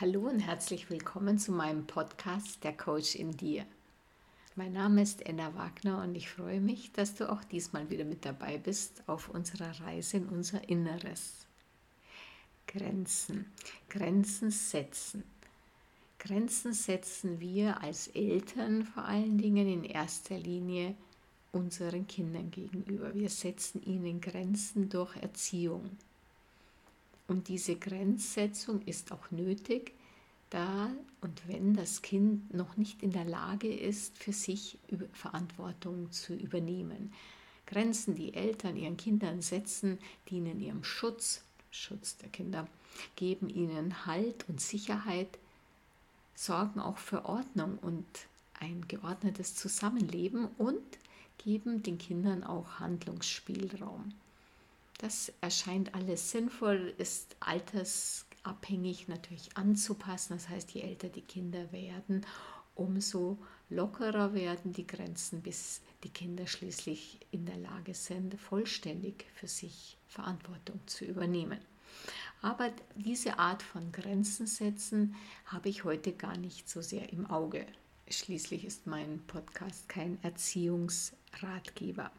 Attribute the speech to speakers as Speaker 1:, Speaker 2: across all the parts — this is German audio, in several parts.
Speaker 1: Hallo und herzlich willkommen zu meinem Podcast Der Coach in dir. Mein Name ist Enna Wagner und ich freue mich, dass du auch diesmal wieder mit dabei bist auf unserer Reise in unser Inneres. Grenzen, Grenzen setzen. Grenzen setzen wir als Eltern vor allen Dingen in erster Linie unseren Kindern gegenüber. Wir setzen ihnen Grenzen durch Erziehung. Und diese Grenzsetzung ist auch nötig, da und wenn das Kind noch nicht in der Lage ist, für sich Verantwortung zu übernehmen. Grenzen, die Eltern ihren Kindern setzen, dienen ihrem Schutz, Schutz der Kinder, geben ihnen Halt und Sicherheit, sorgen auch für Ordnung und ein geordnetes Zusammenleben und geben den Kindern auch Handlungsspielraum. Das erscheint alles sinnvoll, ist altersabhängig natürlich anzupassen. Das heißt, je älter die Kinder werden, umso lockerer werden die Grenzen, bis die Kinder schließlich in der Lage sind, vollständig für sich Verantwortung zu übernehmen. Aber diese Art von Grenzen setzen habe ich heute gar nicht so sehr im Auge. Schließlich ist mein Podcast kein Erziehungsratgeber.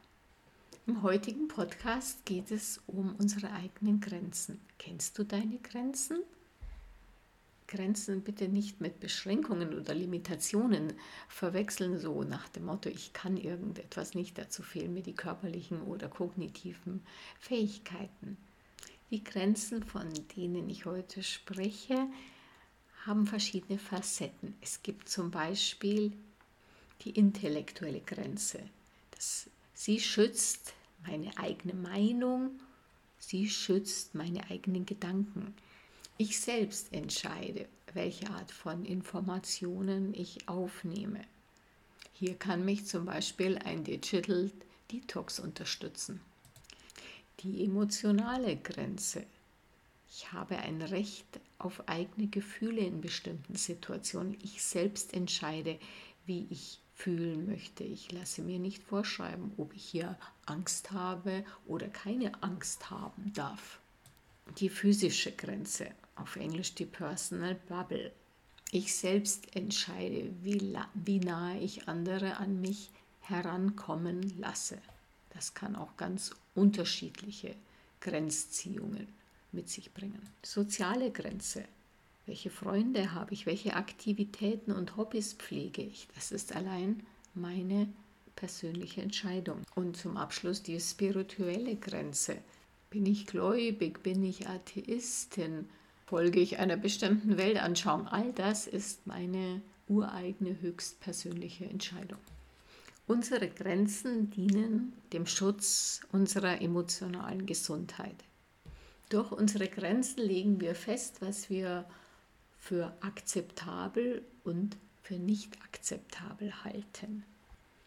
Speaker 1: Im heutigen Podcast geht es um unsere eigenen Grenzen. Kennst du deine Grenzen? Grenzen bitte nicht mit Beschränkungen oder Limitationen verwechseln, so nach dem Motto, ich kann irgendetwas nicht, dazu fehlen mir die körperlichen oder kognitiven Fähigkeiten. Die Grenzen, von denen ich heute spreche, haben verschiedene Facetten. Es gibt zum Beispiel die intellektuelle Grenze. Das Sie schützt meine eigene Meinung, sie schützt meine eigenen Gedanken. Ich selbst entscheide, welche Art von Informationen ich aufnehme. Hier kann mich zum Beispiel ein Digital Detox unterstützen. Die emotionale Grenze. Ich habe ein Recht auf eigene Gefühle in bestimmten Situationen. Ich selbst entscheide, wie ich fühlen möchte. Ich lasse mir nicht vorschreiben, ob ich hier Angst habe oder keine Angst haben darf. Die physische Grenze, auf Englisch die Personal Bubble. Ich selbst entscheide, wie, wie nahe ich andere an mich herankommen lasse. Das kann auch ganz unterschiedliche Grenzziehungen mit sich bringen. Soziale Grenze. Welche Freunde habe ich? Welche Aktivitäten und Hobbys pflege ich? Das ist allein meine persönliche Entscheidung. Und zum Abschluss die spirituelle Grenze. Bin ich gläubig? Bin ich Atheistin? Folge ich einer bestimmten Weltanschauung? All das ist meine ureigene, höchstpersönliche Entscheidung. Unsere Grenzen dienen dem Schutz unserer emotionalen Gesundheit. Durch unsere Grenzen legen wir fest, was wir für akzeptabel und für nicht akzeptabel halten.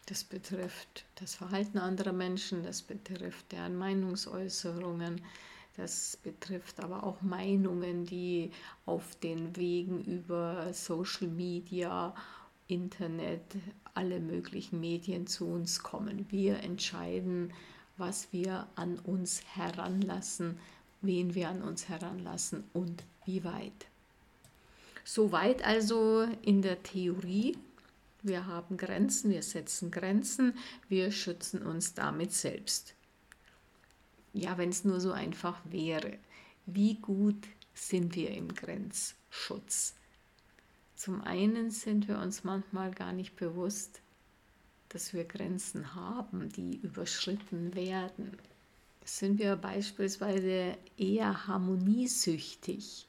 Speaker 1: Das betrifft das Verhalten anderer Menschen, das betrifft deren Meinungsäußerungen, das betrifft aber auch Meinungen, die auf den Wegen über Social Media, Internet, alle möglichen Medien zu uns kommen. Wir entscheiden, was wir an uns heranlassen, wen wir an uns heranlassen und wie weit. Soweit also in der Theorie. Wir haben Grenzen, wir setzen Grenzen, wir schützen uns damit selbst. Ja, wenn es nur so einfach wäre. Wie gut sind wir im Grenzschutz? Zum einen sind wir uns manchmal gar nicht bewusst, dass wir Grenzen haben, die überschritten werden. Sind wir beispielsweise eher harmoniesüchtig?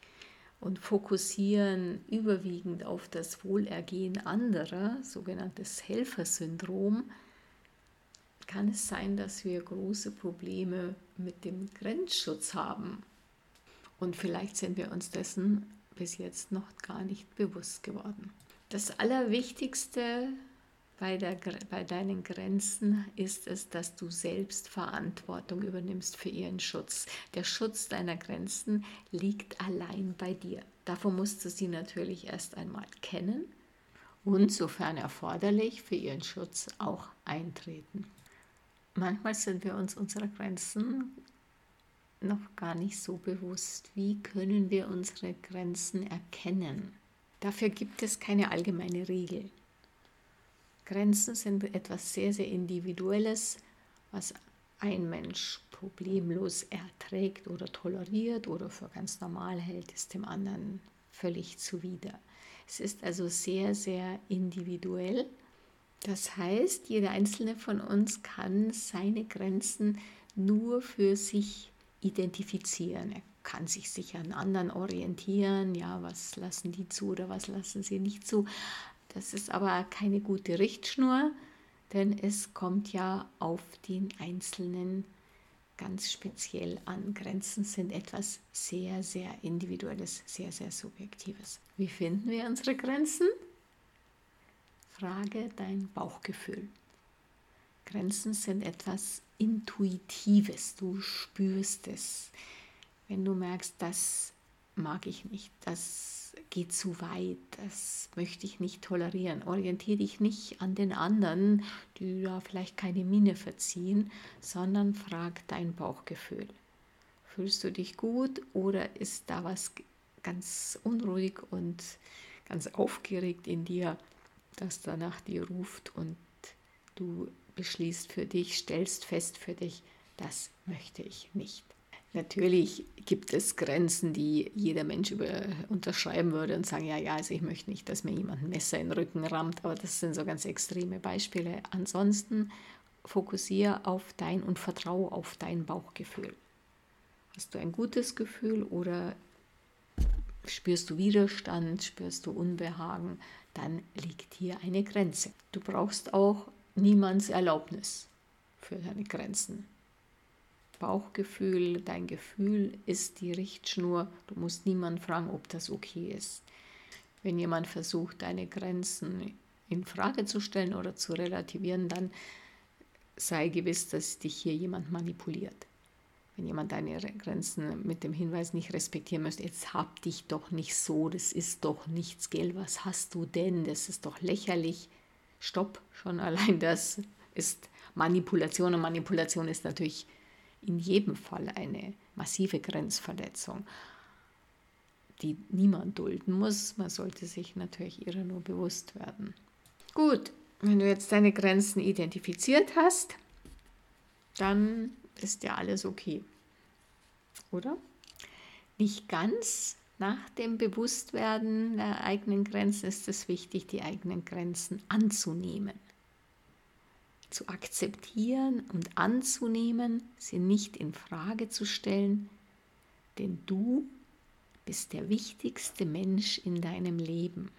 Speaker 1: Und fokussieren überwiegend auf das Wohlergehen anderer, sogenanntes Helfersyndrom, kann es sein, dass wir große Probleme mit dem Grenzschutz haben. Und vielleicht sind wir uns dessen bis jetzt noch gar nicht bewusst geworden. Das Allerwichtigste bei, der, bei deinen Grenzen ist es, dass du selbst Verantwortung übernimmst für ihren Schutz. Der Schutz deiner Grenzen liegt allein bei dir. Davor musst du sie natürlich erst einmal kennen und, sofern erforderlich, für ihren Schutz auch eintreten. Manchmal sind wir uns unserer Grenzen noch gar nicht so bewusst. Wie können wir unsere Grenzen erkennen? Dafür gibt es keine allgemeine Regel. Grenzen sind etwas sehr, sehr Individuelles, was ein Mensch problemlos erträgt oder toleriert oder für ganz normal hält, ist dem anderen völlig zuwider. Es ist also sehr, sehr individuell. Das heißt, jeder einzelne von uns kann seine Grenzen nur für sich identifizieren. Er kann sich sicher an anderen orientieren, ja, was lassen die zu oder was lassen sie nicht zu. Das ist aber keine gute Richtschnur, denn es kommt ja auf den Einzelnen ganz speziell an. Grenzen sind etwas sehr, sehr Individuelles, sehr, sehr Subjektives. Wie finden wir unsere Grenzen? Frage dein Bauchgefühl. Grenzen sind etwas Intuitives, du spürst es. Wenn du merkst, das mag ich nicht, das geht zu weit, das möchte ich nicht tolerieren. Orientiere dich nicht an den anderen, die da vielleicht keine Miene verziehen, sondern frag dein Bauchgefühl. Fühlst du dich gut oder ist da was ganz unruhig und ganz aufgeregt in dir, das danach dir ruft und du beschließt für dich, stellst fest für dich, das möchte ich nicht. Natürlich gibt es Grenzen, die jeder Mensch über, unterschreiben würde und sagen, ja, ja, also ich möchte nicht, dass mir jemand ein Messer in den Rücken rammt, aber das sind so ganz extreme Beispiele. Ansonsten fokussiere auf dein und vertraue auf dein Bauchgefühl. Hast du ein gutes Gefühl oder spürst du Widerstand, spürst du Unbehagen, dann liegt hier eine Grenze. Du brauchst auch niemands Erlaubnis für deine Grenzen. Bauchgefühl, dein Gefühl ist die Richtschnur. Du musst niemanden fragen, ob das okay ist. Wenn jemand versucht, deine Grenzen in Frage zu stellen oder zu relativieren, dann sei gewiss, dass dich hier jemand manipuliert. Wenn jemand deine Grenzen mit dem Hinweis nicht respektieren möchte, jetzt hab dich doch nicht so, das ist doch nichts, gell, was hast du denn, das ist doch lächerlich. Stopp, schon allein das ist Manipulation und Manipulation ist natürlich in jedem Fall eine massive Grenzverletzung, die niemand dulden muss. Man sollte sich natürlich ihrer nur bewusst werden. Gut, wenn du jetzt deine Grenzen identifiziert hast, dann ist ja alles okay. Oder? Nicht ganz. Nach dem Bewusstwerden der eigenen Grenzen ist es wichtig, die eigenen Grenzen anzunehmen zu akzeptieren und anzunehmen, sie nicht in Frage zu stellen, denn du bist der wichtigste Mensch in deinem Leben.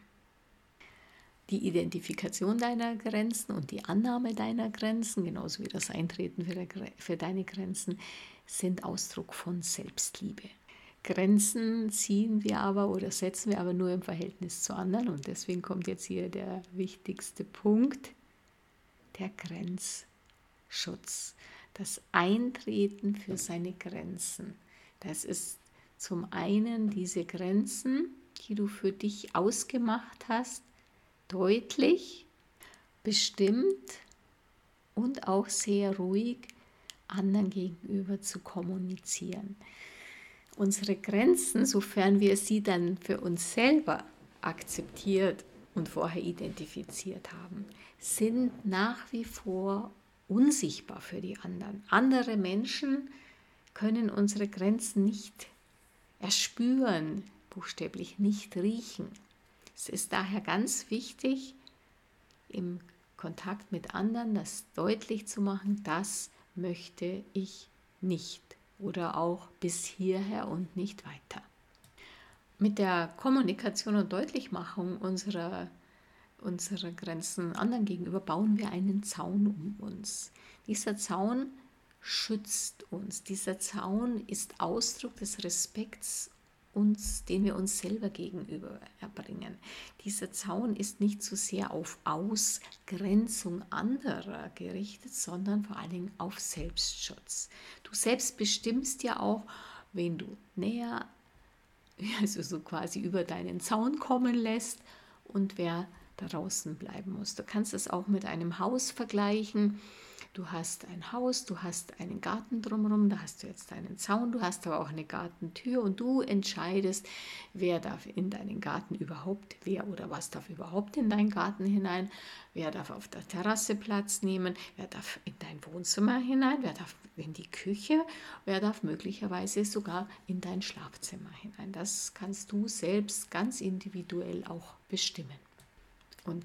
Speaker 1: Die Identifikation deiner Grenzen und die Annahme deiner Grenzen, genauso wie das Eintreten für, deine Grenzen, sind Ausdruck von Selbstliebe. Grenzen ziehen wir aber oder setzen wir aber nur im Verhältnis zu anderen und deswegen kommt jetzt hier der wichtigste Punkt der Grenzschutz, das Eintreten für seine Grenzen. Das ist zum einen diese Grenzen, die du für dich ausgemacht hast, deutlich, bestimmt und auch sehr ruhig anderen gegenüber zu kommunizieren. Unsere Grenzen, sofern wir sie dann für uns selber akzeptiert und vorher identifiziert haben, sind nach wie vor unsichtbar für die anderen. Andere Menschen können unsere Grenzen nicht erspüren, buchstäblich nicht riechen. Es ist daher ganz wichtig, im Kontakt mit anderen das deutlich zu machen, das möchte ich nicht oder auch bis hierher und nicht weiter. Mit der Kommunikation und Deutlichmachung unserer unsere Grenzen anderen gegenüber bauen wir einen Zaun um uns. Dieser Zaun schützt uns. Dieser Zaun ist Ausdruck des Respekts, uns, den wir uns selber gegenüber erbringen. Dieser Zaun ist nicht so sehr auf Ausgrenzung anderer gerichtet, sondern vor allen Dingen auf Selbstschutz. Du selbst bestimmst ja auch, wen du näher, also so quasi über deinen Zaun kommen lässt und wer draußen bleiben muss. Du kannst es auch mit einem Haus vergleichen. Du hast ein Haus, du hast einen Garten drumherum, da hast du jetzt einen Zaun, du hast aber auch eine Gartentür und du entscheidest, wer darf in deinen Garten überhaupt, wer oder was darf überhaupt in deinen Garten hinein, wer darf auf der Terrasse Platz nehmen, wer darf in dein Wohnzimmer hinein, wer darf in die Küche, wer darf möglicherweise sogar in dein Schlafzimmer hinein. Das kannst du selbst ganz individuell auch bestimmen. Und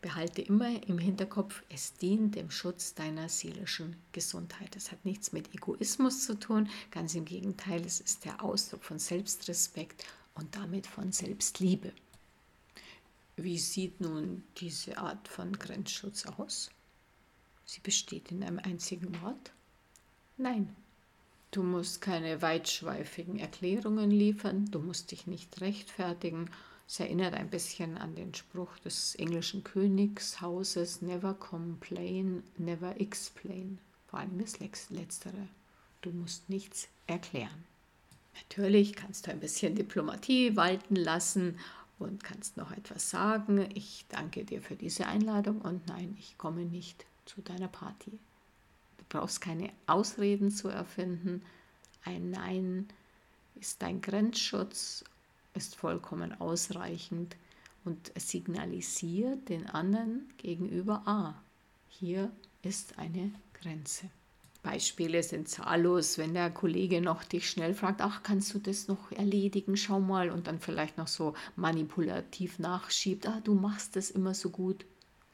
Speaker 1: behalte immer im Hinterkopf, es dient dem Schutz deiner seelischen Gesundheit. Es hat nichts mit Egoismus zu tun, ganz im Gegenteil, es ist der Ausdruck von Selbstrespekt und damit von Selbstliebe. Wie sieht nun diese Art von Grenzschutz aus? Sie besteht in einem einzigen Wort? Nein. Du musst keine weitschweifigen Erklärungen liefern, du musst dich nicht rechtfertigen es erinnert ein bisschen an den Spruch des englischen Königshauses, never complain, never explain. Vor allem das Letztere. Du musst nichts erklären. Natürlich kannst du ein bisschen Diplomatie walten lassen und kannst noch etwas sagen. Ich danke dir für diese Einladung und nein, ich komme nicht zu deiner Party. Du brauchst keine Ausreden zu erfinden. Ein Nein ist dein Grenzschutz ist vollkommen ausreichend und signalisiert den anderen gegenüber, ah, hier ist eine Grenze. Beispiele sind zahllos, wenn der Kollege noch dich schnell fragt, ach, kannst du das noch erledigen, schau mal, und dann vielleicht noch so manipulativ nachschiebt, ah, du machst das immer so gut.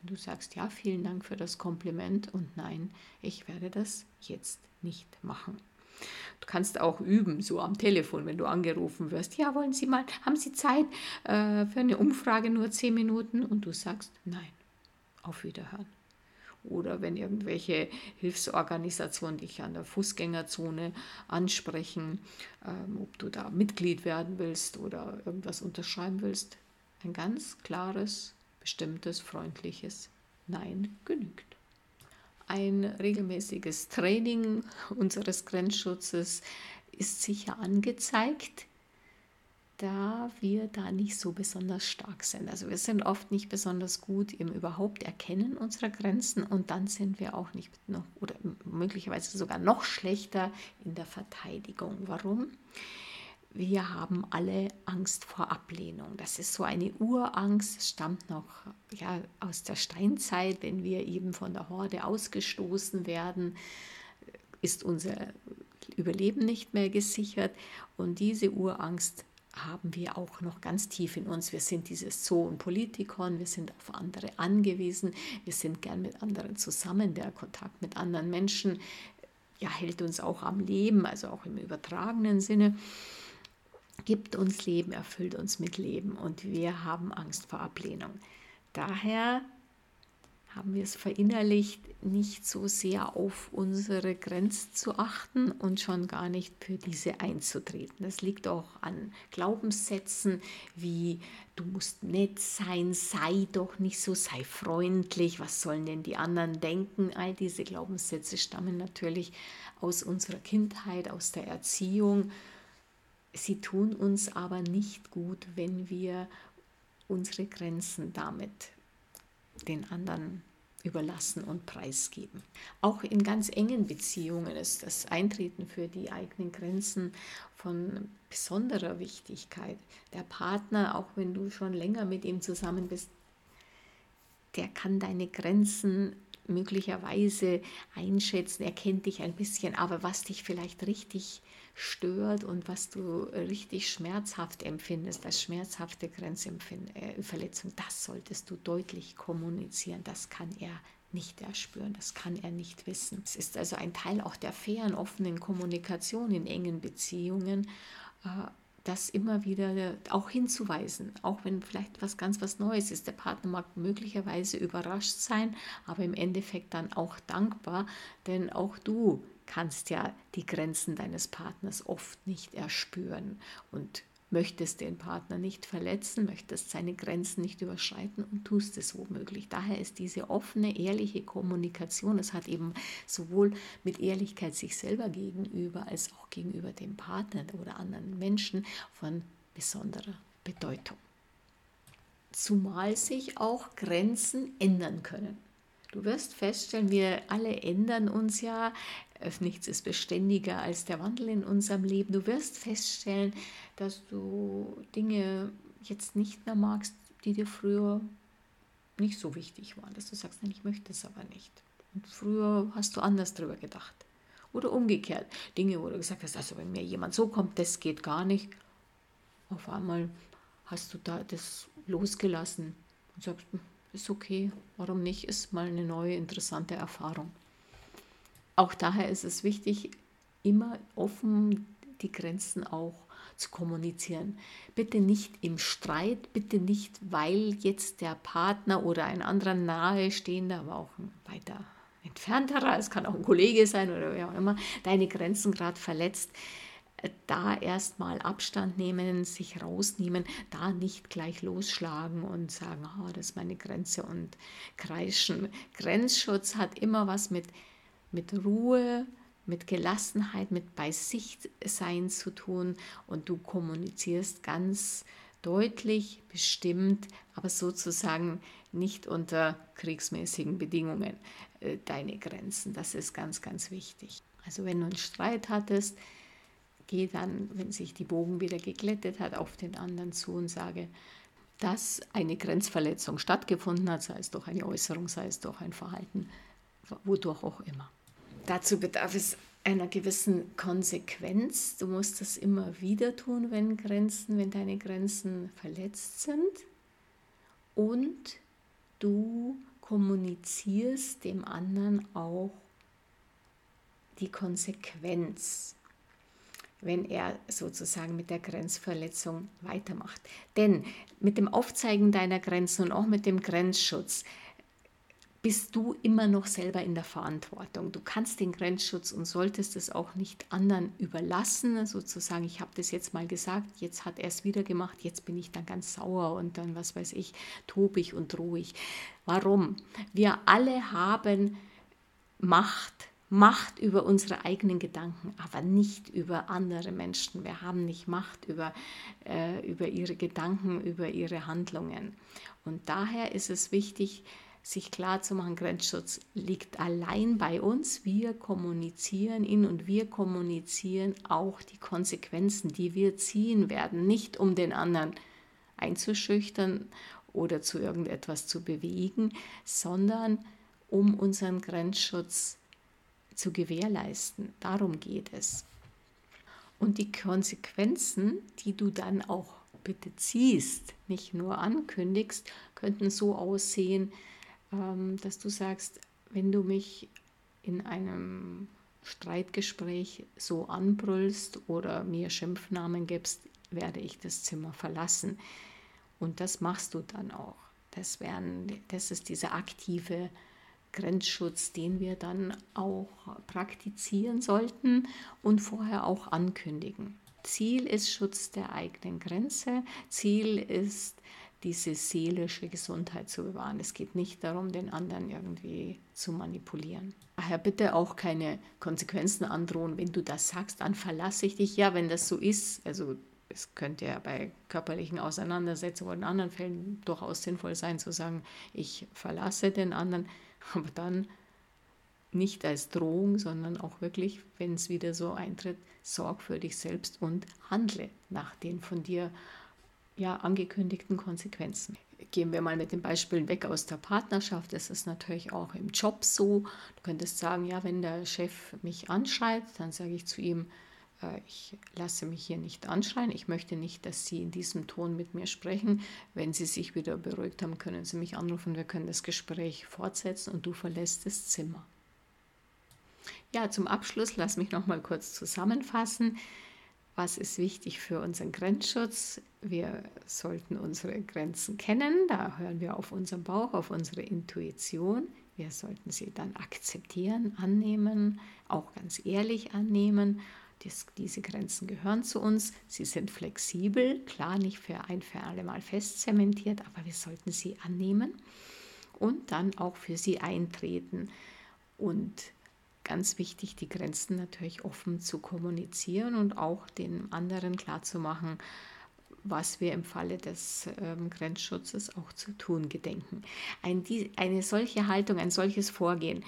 Speaker 1: Und du sagst, ja, vielen Dank für das Kompliment und nein, ich werde das jetzt nicht machen. Du kannst auch üben, so am Telefon, wenn du angerufen wirst. Ja, wollen Sie mal, haben Sie Zeit äh, für eine Umfrage nur zehn Minuten? Und du sagst, nein, auf Wiederhören. Oder wenn irgendwelche Hilfsorganisationen dich an der Fußgängerzone ansprechen, ähm, ob du da Mitglied werden willst oder irgendwas unterschreiben willst. Ein ganz klares, bestimmtes, freundliches Nein genügt ein regelmäßiges Training unseres Grenzschutzes ist sicher angezeigt, da wir da nicht so besonders stark sind. Also wir sind oft nicht besonders gut im überhaupt Erkennen unserer Grenzen und dann sind wir auch nicht noch oder möglicherweise sogar noch schlechter in der Verteidigung. Warum? Wir haben alle Angst vor Ablehnung. Das ist so eine Urangst, stammt noch ja, aus der Steinzeit, wenn wir eben von der Horde ausgestoßen werden, ist unser Überleben nicht mehr gesichert. Und diese Urangst haben wir auch noch ganz tief in uns. Wir sind dieses Zoon Politikon, wir sind auf andere angewiesen, wir sind gern mit anderen zusammen. Der Kontakt mit anderen Menschen ja, hält uns auch am Leben, also auch im übertragenen Sinne gibt uns Leben, erfüllt uns mit Leben und wir haben Angst vor Ablehnung. Daher haben wir es verinnerlicht, nicht so sehr auf unsere Grenzen zu achten und schon gar nicht für diese einzutreten. Das liegt auch an Glaubenssätzen wie du musst nett sein, sei doch nicht so, sei freundlich, was sollen denn die anderen denken? All diese Glaubenssätze stammen natürlich aus unserer Kindheit, aus der Erziehung Sie tun uns aber nicht gut, wenn wir unsere Grenzen damit den anderen überlassen und preisgeben. Auch in ganz engen Beziehungen ist das Eintreten für die eigenen Grenzen von besonderer Wichtigkeit. Der Partner, auch wenn du schon länger mit ihm zusammen bist, der kann deine Grenzen möglicherweise einschätzen, er kennt dich ein bisschen, aber was dich vielleicht richtig stört und was du richtig schmerzhaft empfindest, als schmerzhafte Grenzverletzung, äh, das solltest du deutlich kommunizieren. Das kann er nicht erspüren, das kann er nicht wissen. Es ist also ein Teil auch der fairen, offenen Kommunikation in engen Beziehungen, äh, das immer wieder auch hinzuweisen, auch wenn vielleicht was ganz was Neues ist. Der Partner mag möglicherweise überrascht sein, aber im Endeffekt dann auch dankbar, denn auch du kannst ja die Grenzen deines Partners oft nicht erspüren und möchtest den Partner nicht verletzen, möchtest seine Grenzen nicht überschreiten und tust es womöglich. Daher ist diese offene, ehrliche Kommunikation, es hat eben sowohl mit Ehrlichkeit sich selber gegenüber als auch gegenüber dem Partner oder anderen Menschen von besonderer Bedeutung. Zumal sich auch Grenzen ändern können. Du wirst feststellen, wir alle ändern uns ja. Nichts ist beständiger als der Wandel in unserem Leben. Du wirst feststellen, dass du Dinge jetzt nicht mehr magst, die dir früher nicht so wichtig waren. Dass du sagst, nein, ich möchte es aber nicht. Und früher hast du anders drüber gedacht. Oder umgekehrt. Dinge, wo du gesagt hast, also wenn mir jemand so kommt, das geht gar nicht. Auf einmal hast du da das losgelassen und sagst, hm, ist okay, warum nicht, ist mal eine neue, interessante Erfahrung. Auch daher ist es wichtig, immer offen die Grenzen auch zu kommunizieren. Bitte nicht im Streit, bitte nicht, weil jetzt der Partner oder ein anderer nahestehender, aber auch ein weiter entfernterer, es kann auch ein Kollege sein oder wer auch immer, deine Grenzen gerade verletzt da erstmal Abstand nehmen, sich rausnehmen, da nicht gleich losschlagen und sagen, oh, das ist meine Grenze und kreischen. Grenzschutz hat immer was mit, mit Ruhe, mit Gelassenheit, mit bei sich sein zu tun und du kommunizierst ganz deutlich, bestimmt, aber sozusagen nicht unter kriegsmäßigen Bedingungen äh, deine Grenzen. Das ist ganz, ganz wichtig. Also wenn du einen Streit hattest, gehe dann, wenn sich die Bogen wieder geglättet hat, auf den anderen zu und sage, dass eine Grenzverletzung stattgefunden hat, sei es durch eine Äußerung, sei es durch ein Verhalten, wodurch auch immer. Dazu bedarf es einer gewissen Konsequenz. Du musst das immer wieder tun, wenn Grenzen, wenn deine Grenzen verletzt sind. Und du kommunizierst dem anderen auch die Konsequenz wenn er sozusagen mit der Grenzverletzung weitermacht. Denn mit dem Aufzeigen deiner Grenzen und auch mit dem Grenzschutz bist du immer noch selber in der Verantwortung. Du kannst den Grenzschutz und solltest es auch nicht anderen überlassen, sozusagen, ich habe das jetzt mal gesagt, jetzt hat er es wieder gemacht, jetzt bin ich dann ganz sauer und dann, was weiß ich, tobig und ruhig. Warum? Wir alle haben Macht Macht über unsere eigenen Gedanken, aber nicht über andere Menschen. Wir haben nicht Macht über, äh, über ihre Gedanken, über ihre Handlungen. Und daher ist es wichtig, sich klar zu machen, Grenzschutz liegt allein bei uns. Wir kommunizieren ihn und wir kommunizieren auch die Konsequenzen, die wir ziehen werden, nicht um den anderen einzuschüchtern oder zu irgendetwas zu bewegen, sondern um unseren Grenzschutz zu gewährleisten. Darum geht es. Und die Konsequenzen, die du dann auch bitte ziehst, nicht nur ankündigst, könnten so aussehen, dass du sagst, wenn du mich in einem Streitgespräch so anbrüllst oder mir Schimpfnamen gibst, werde ich das Zimmer verlassen. Und das machst du dann auch. Das, wären, das ist diese aktive Grenzschutz, den wir dann auch praktizieren sollten und vorher auch ankündigen. Ziel ist Schutz der eigenen Grenze. Ziel ist, diese seelische Gesundheit zu bewahren. Es geht nicht darum, den anderen irgendwie zu manipulieren. Daher bitte auch keine Konsequenzen androhen. Wenn du das sagst, dann verlasse ich dich. Ja, wenn das so ist, also es könnte ja bei körperlichen Auseinandersetzungen oder in anderen Fällen durchaus sinnvoll sein zu sagen, ich verlasse den anderen aber dann nicht als Drohung, sondern auch wirklich, wenn es wieder so eintritt, sorg für dich selbst und handle nach den von dir ja, angekündigten Konsequenzen. Gehen wir mal mit den Beispielen weg aus der Partnerschaft. Das ist natürlich auch im Job so. Du könntest sagen, ja, wenn der Chef mich anschreit, dann sage ich zu ihm, äh, ich lasse mich hier nicht anschreien. Ich möchte nicht, dass Sie in diesem Ton mit mir sprechen. Wenn Sie sich wieder beruhigt haben, können Sie mich anrufen. Wir können das Gespräch fortsetzen und du verlässt das Zimmer. Ja, zum Abschluss lass mich noch mal kurz zusammenfassen. Was ist wichtig für unseren Grenzschutz? Wir sollten unsere Grenzen kennen. Da hören wir auf unseren Bauch, auf unsere Intuition. Wir sollten sie dann akzeptieren, annehmen, auch ganz ehrlich annehmen dies, diese Grenzen gehören zu uns. Sie sind flexibel, klar nicht für ein für alle Mal fest zementiert, aber wir sollten sie annehmen und dann auch für sie eintreten. Und ganz wichtig, die Grenzen natürlich offen zu kommunizieren und auch den anderen klarzumachen, was wir im Falle des ähm, Grenzschutzes auch zu tun gedenken. Ein, die, eine solche Haltung, ein solches Vorgehen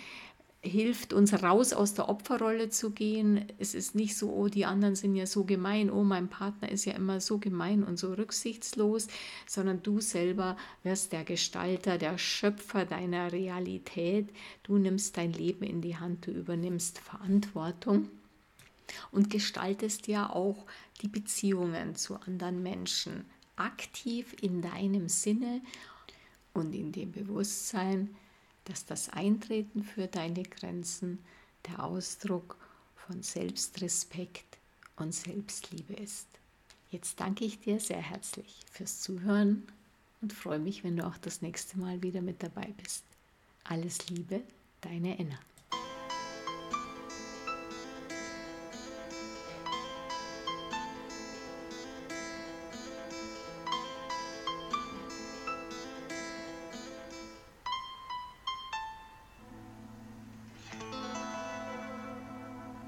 Speaker 1: hilft uns raus aus der Opferrolle zu gehen. Es ist nicht so, oh, die anderen sind ja so gemein, oh, mein Partner ist ja immer so gemein und so rücksichtslos, sondern du selber wirst der Gestalter, der Schöpfer deiner Realität. Du nimmst dein Leben in die Hand, du übernimmst Verantwortung und gestaltest ja auch die Beziehungen zu anderen Menschen aktiv in deinem Sinne und in dem Bewusstsein, dass das Eintreten für deine Grenzen der Ausdruck von Selbstrespekt und Selbstliebe ist. Jetzt danke ich dir sehr herzlich fürs Zuhören und freue mich, wenn du auch das nächste Mal wieder mit dabei bist. Alles Liebe, deine Enna.